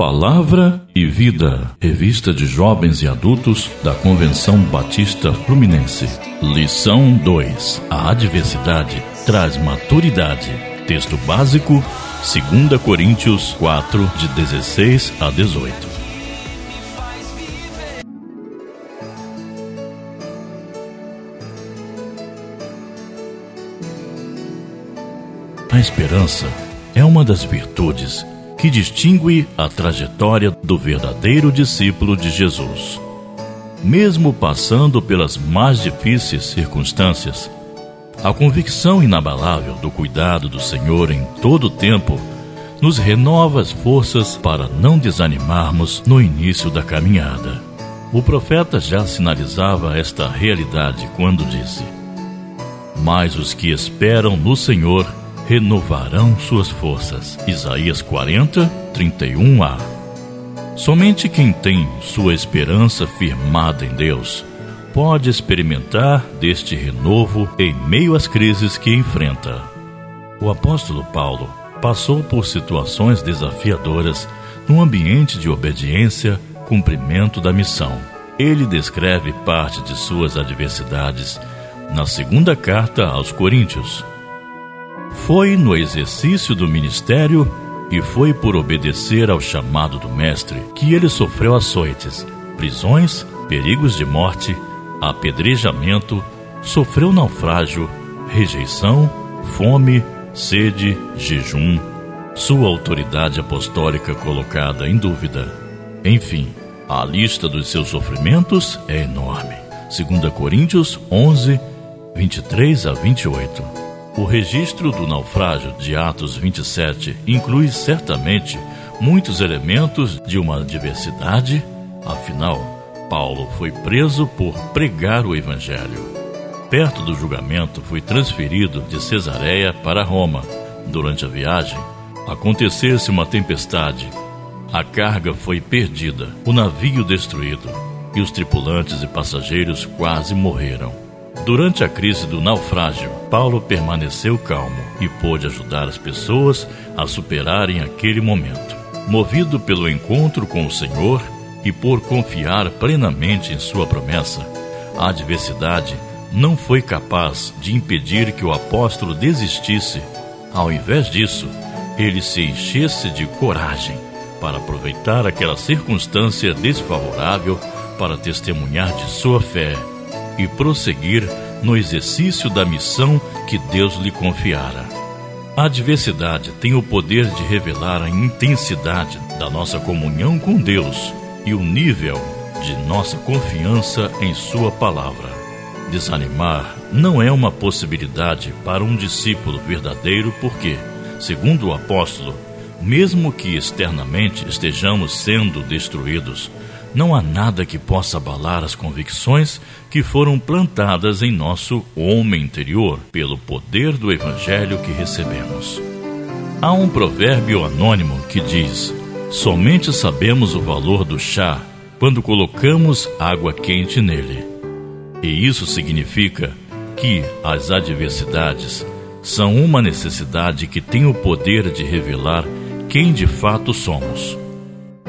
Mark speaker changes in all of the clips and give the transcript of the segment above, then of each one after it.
Speaker 1: Palavra e Vida, revista de jovens e adultos da Convenção Batista Fluminense. Lição 2: A adversidade traz maturidade. Texto básico, 2 Coríntios 4, de 16 a 18. A esperança é uma das virtudes que distingue a trajetória do verdadeiro discípulo de Jesus. Mesmo passando pelas mais difíceis circunstâncias, a convicção inabalável do cuidado do Senhor em todo o tempo nos renova as forças para não desanimarmos no início da caminhada. O profeta já sinalizava esta realidade quando disse: Mas os que esperam no Senhor renovarão suas forças. Isaías 40, 31a. Somente quem tem sua esperança firmada em Deus pode experimentar deste renovo em meio às crises que enfrenta. O apóstolo Paulo passou por situações desafiadoras num ambiente de obediência, cumprimento da missão. Ele descreve parte de suas adversidades na segunda carta aos Coríntios, foi no exercício do ministério e foi por obedecer ao chamado do Mestre que ele sofreu açoites, prisões, perigos de morte, apedrejamento, sofreu naufrágio, rejeição, fome, sede, jejum, sua autoridade apostólica colocada em dúvida. Enfim, a lista dos seus sofrimentos é enorme. 2 Coríntios 11, 23 a 28. O registro do naufrágio de Atos 27 inclui certamente muitos elementos de uma diversidade, afinal, Paulo foi preso por pregar o Evangelho. Perto do julgamento, foi transferido de Cesareia para Roma. Durante a viagem, acontecesse uma tempestade. A carga foi perdida, o navio destruído e os tripulantes e passageiros quase morreram. Durante a crise do naufrágio, Paulo permaneceu calmo e pôde ajudar as pessoas a superarem aquele momento. Movido pelo encontro com o Senhor e por confiar plenamente em sua promessa, a adversidade não foi capaz de impedir que o apóstolo desistisse. Ao invés disso, ele se enchesse de coragem para aproveitar aquela circunstância desfavorável para testemunhar de sua fé e prosseguir no exercício da missão que Deus lhe confiara. A adversidade tem o poder de revelar a intensidade da nossa comunhão com Deus e o nível de nossa confiança em Sua palavra. Desanimar não é uma possibilidade para um discípulo verdadeiro, porque, segundo o apóstolo, mesmo que externamente estejamos sendo destruídos, não há nada que possa abalar as convicções que foram plantadas em nosso homem interior pelo poder do Evangelho que recebemos. Há um provérbio anônimo que diz: Somente sabemos o valor do chá quando colocamos água quente nele. E isso significa que as adversidades são uma necessidade que tem o poder de revelar quem de fato somos.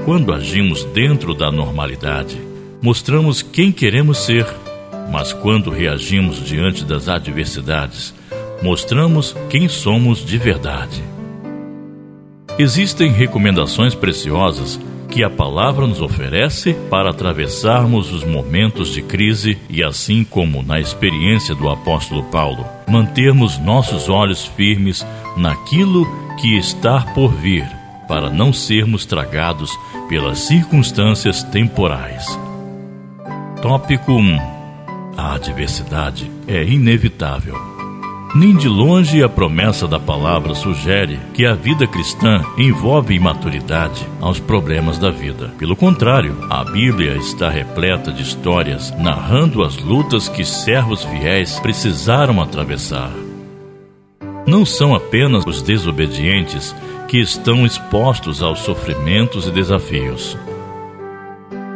Speaker 1: Quando agimos dentro da normalidade, mostramos quem queremos ser, mas quando reagimos diante das adversidades, mostramos quem somos de verdade. Existem recomendações preciosas que a palavra nos oferece para atravessarmos os momentos de crise e, assim como na experiência do apóstolo Paulo, mantermos nossos olhos firmes naquilo que está por vir para não sermos tragados pelas circunstâncias temporais. Tópico 1 A adversidade é inevitável. Nem de longe a promessa da palavra sugere que a vida cristã envolve imaturidade aos problemas da vida. Pelo contrário, a Bíblia está repleta de histórias narrando as lutas que servos fiéis precisaram atravessar. Não são apenas os desobedientes que estão expostos aos sofrimentos e desafios.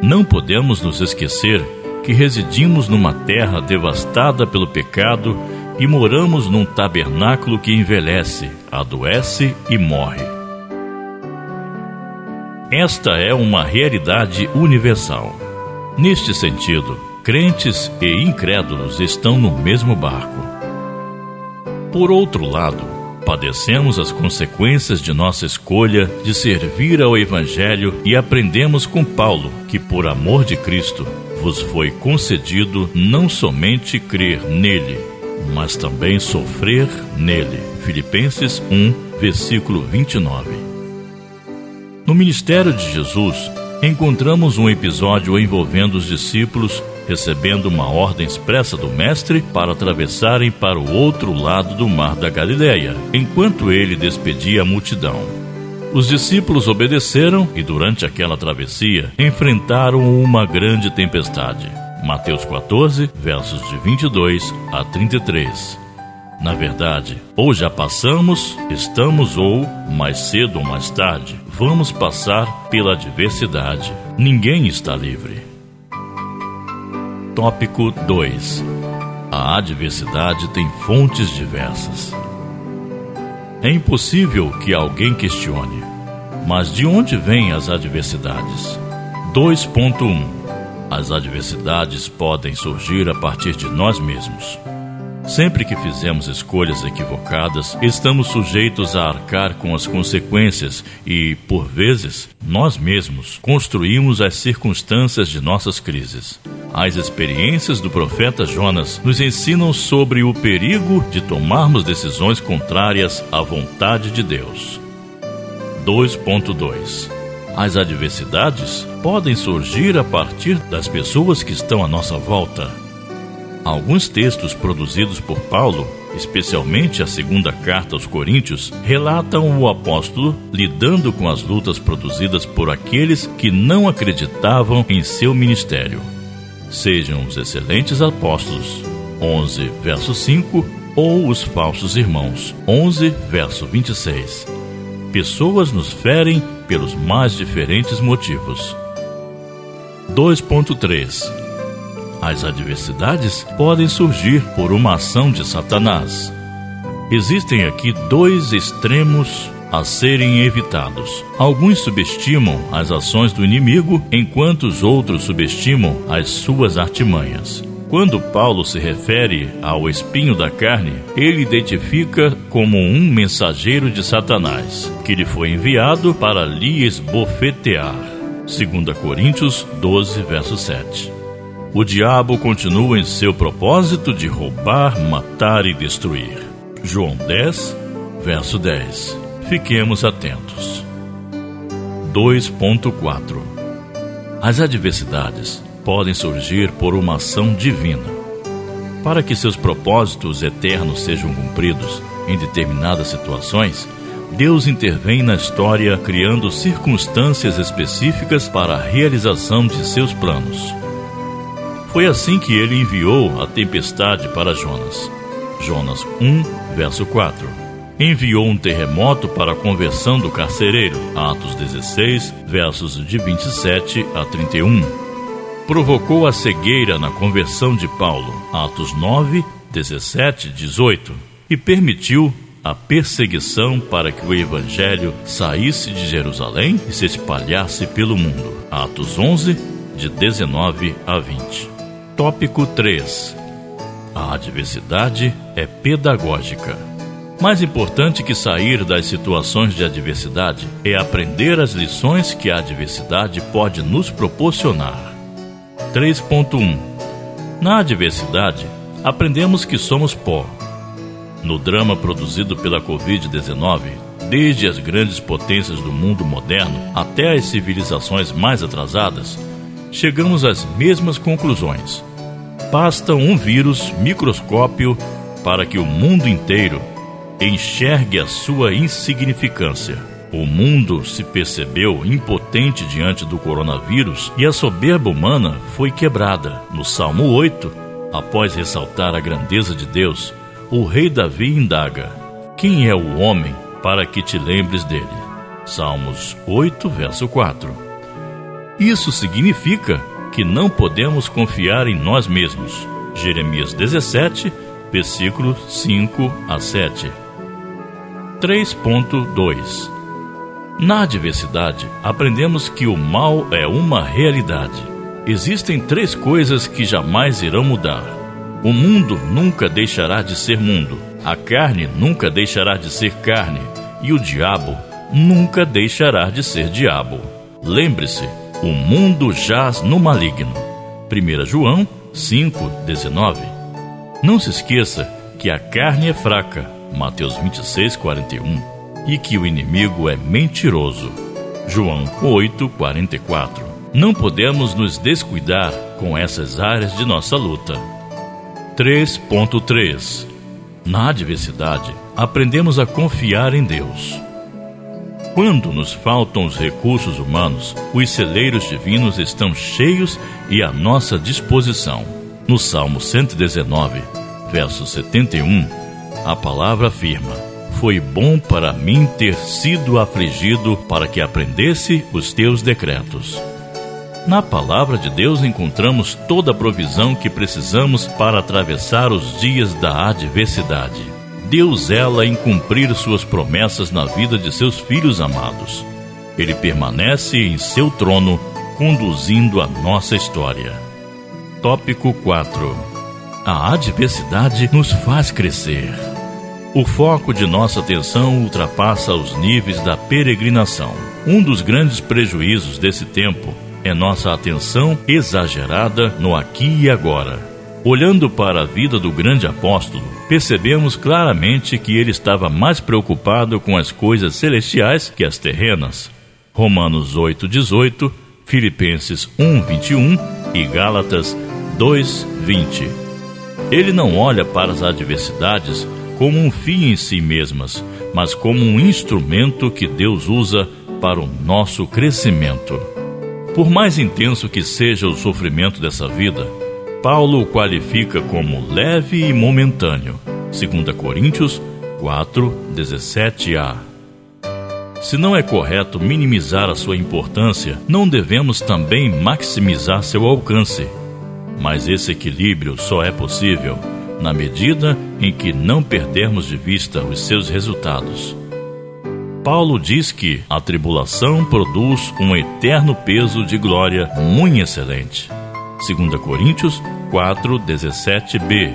Speaker 1: Não podemos nos esquecer que residimos numa terra devastada pelo pecado e moramos num tabernáculo que envelhece, adoece e morre. Esta é uma realidade universal. Neste sentido, crentes e incrédulos estão no mesmo barco. Por outro lado, padecemos as consequências de nossa escolha de servir ao Evangelho e aprendemos com Paulo que, por amor de Cristo, vos foi concedido não somente crer nele, mas também sofrer nele. Filipenses 1, versículo 29. No ministério de Jesus, encontramos um episódio envolvendo os discípulos recebendo uma ordem expressa do Mestre para atravessarem para o outro lado do mar da Galileia, enquanto ele despedia a multidão. Os discípulos obedeceram e, durante aquela travessia, enfrentaram uma grande tempestade. Mateus 14, versos de 22 a 33. Na verdade, ou já passamos, estamos ou, mais cedo ou mais tarde, vamos passar pela adversidade. Ninguém está livre. Tópico 2 A adversidade tem fontes diversas. É impossível que alguém questione, mas de onde vêm as adversidades? 2.1 As adversidades podem surgir a partir de nós mesmos. Sempre que fizemos escolhas equivocadas, estamos sujeitos a arcar com as consequências e, por vezes, nós mesmos construímos as circunstâncias de nossas crises. As experiências do profeta Jonas nos ensinam sobre o perigo de tomarmos decisões contrárias à vontade de Deus. 2.2 As adversidades podem surgir a partir das pessoas que estão à nossa volta Alguns textos produzidos por Paulo, especialmente a segunda carta aos Coríntios, relatam o apóstolo lidando com as lutas produzidas por aqueles que não acreditavam em seu ministério. Sejam os excelentes apóstolos, 11, verso 5, ou os falsos irmãos, 11, verso 26. Pessoas nos ferem pelos mais diferentes motivos. 2.3 as adversidades podem surgir por uma ação de Satanás. Existem aqui dois extremos a serem evitados. Alguns subestimam as ações do inimigo, enquanto os outros subestimam as suas artimanhas. Quando Paulo se refere ao espinho da carne, ele identifica como um mensageiro de Satanás, que lhe foi enviado para lhe esbofetear. 2 Coríntios 12, verso 7 o diabo continua em seu propósito de roubar, matar e destruir. João 10, verso 10. Fiquemos atentos. 2.4 As adversidades podem surgir por uma ação divina. Para que seus propósitos eternos sejam cumpridos em determinadas situações, Deus intervém na história criando circunstâncias específicas para a realização de seus planos. Foi assim que ele enviou a tempestade para Jonas. Jonas 1, verso 4. Enviou um terremoto para a conversão do carcereiro. Atos 16, versos de 27 a 31. Provocou a cegueira na conversão de Paulo. Atos 9, 17, 18. E permitiu a perseguição para que o evangelho saísse de Jerusalém e se espalhasse pelo mundo. Atos 11, de 19 a 20. Tópico 3 A adversidade é pedagógica. Mais importante que sair das situações de adversidade é aprender as lições que a adversidade pode nos proporcionar. 3.1 Na adversidade, aprendemos que somos pó. No drama produzido pela Covid-19, desde as grandes potências do mundo moderno até as civilizações mais atrasadas, chegamos às mesmas conclusões. Basta um vírus microscópio para que o mundo inteiro enxergue a sua insignificância. O mundo se percebeu impotente diante do coronavírus e a soberba humana foi quebrada. No Salmo 8, após ressaltar a grandeza de Deus, o rei Davi indaga: Quem é o homem para que te lembres dele? Salmos 8, verso 4. Isso significa que não podemos confiar em nós mesmos. Jeremias 17, versículos 5 a 7. 3.2 Na adversidade, aprendemos que o mal é uma realidade. Existem três coisas que jamais irão mudar. O mundo nunca deixará de ser mundo, a carne nunca deixará de ser carne, e o diabo nunca deixará de ser diabo. Lembre-se, o mundo jaz no maligno. 1 João 5,19 Não se esqueça que a carne é fraca, Mateus 26, 41 e que o inimigo é mentiroso. João 8:44. Não podemos nos descuidar com essas áreas de nossa luta. 3.3 Na adversidade, aprendemos a confiar em Deus. Quando nos faltam os recursos humanos, os celeiros divinos estão cheios e à nossa disposição. No Salmo 119, verso 71, a palavra afirma: foi bom para mim ter sido afligido para que aprendesse os teus decretos. Na palavra de Deus encontramos toda a provisão que precisamos para atravessar os dias da adversidade. Deus ela em cumprir suas promessas na vida de seus filhos amados. Ele permanece em seu trono, conduzindo a nossa história. Tópico 4 A adversidade nos faz crescer. O foco de nossa atenção ultrapassa os níveis da peregrinação. Um dos grandes prejuízos desse tempo é nossa atenção exagerada no aqui e agora. Olhando para a vida do grande apóstolo, percebemos claramente que ele estava mais preocupado com as coisas celestiais que as terrenas. Romanos 8:18, Filipenses 1:21 e Gálatas 2:20. Ele não olha para as adversidades como um fim em si mesmas, mas como um instrumento que Deus usa para o nosso crescimento. Por mais intenso que seja o sofrimento dessa vida, Paulo o qualifica como leve e momentâneo. 2 Coríntios 4, 17a. Se não é correto minimizar a sua importância, não devemos também maximizar seu alcance. Mas esse equilíbrio só é possível na medida em que não perdermos de vista os seus resultados. Paulo diz que a tribulação produz um eterno peso de glória muito excelente. 2 Coríntios 4:17b.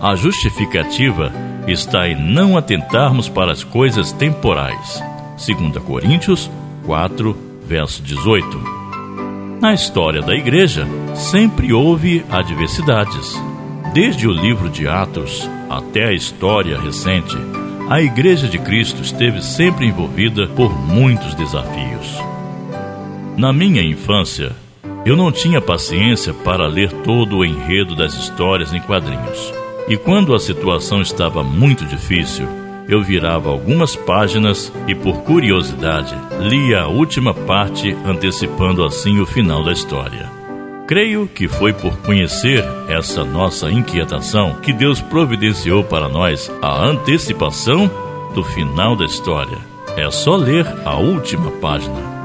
Speaker 1: A justificativa está em não atentarmos para as coisas temporais. 2 Coríntios 4, verso 18. Na história da igreja, sempre houve adversidades. Desde o livro de Atos até a história recente, a Igreja de Cristo esteve sempre envolvida por muitos desafios. Na minha infância, eu não tinha paciência para ler todo o enredo das histórias em quadrinhos. E quando a situação estava muito difícil, eu virava algumas páginas e, por curiosidade, lia a última parte, antecipando assim o final da história. Creio que foi por conhecer essa nossa inquietação que Deus providenciou para nós a antecipação do final da história. É só ler a última página.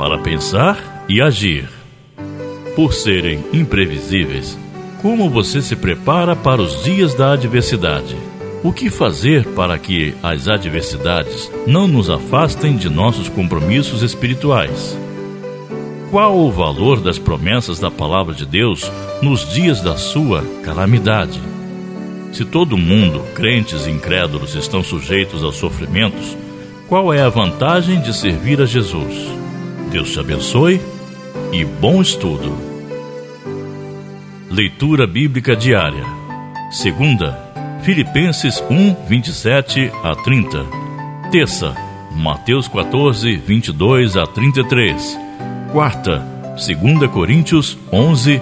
Speaker 1: Para pensar e agir. Por serem imprevisíveis, como você se prepara para os dias da adversidade? O que fazer para que as adversidades não nos afastem de nossos compromissos espirituais? Qual o valor das promessas da palavra de Deus nos dias da sua calamidade? Se todo mundo, crentes e incrédulos, estão sujeitos aos sofrimentos, qual é a vantagem de servir a Jesus? Deus te abençoe e bom estudo. Leitura Bíblica Diária. Segunda, Filipenses 1, 27 a 30. Terça, Mateus 14, 22 a 33. Quarta, 2 Coríntios 11,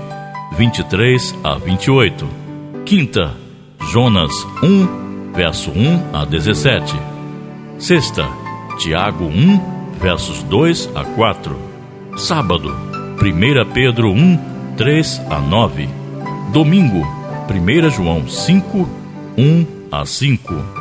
Speaker 1: 23 a 28. Quinta, Jonas 1, verso 1 a 17. Sexta, Tiago 1, versos 2 a 4. Sábado, 1 Pedro 1, 3 a 9. Domingo, 1 João 5, 1 a 5.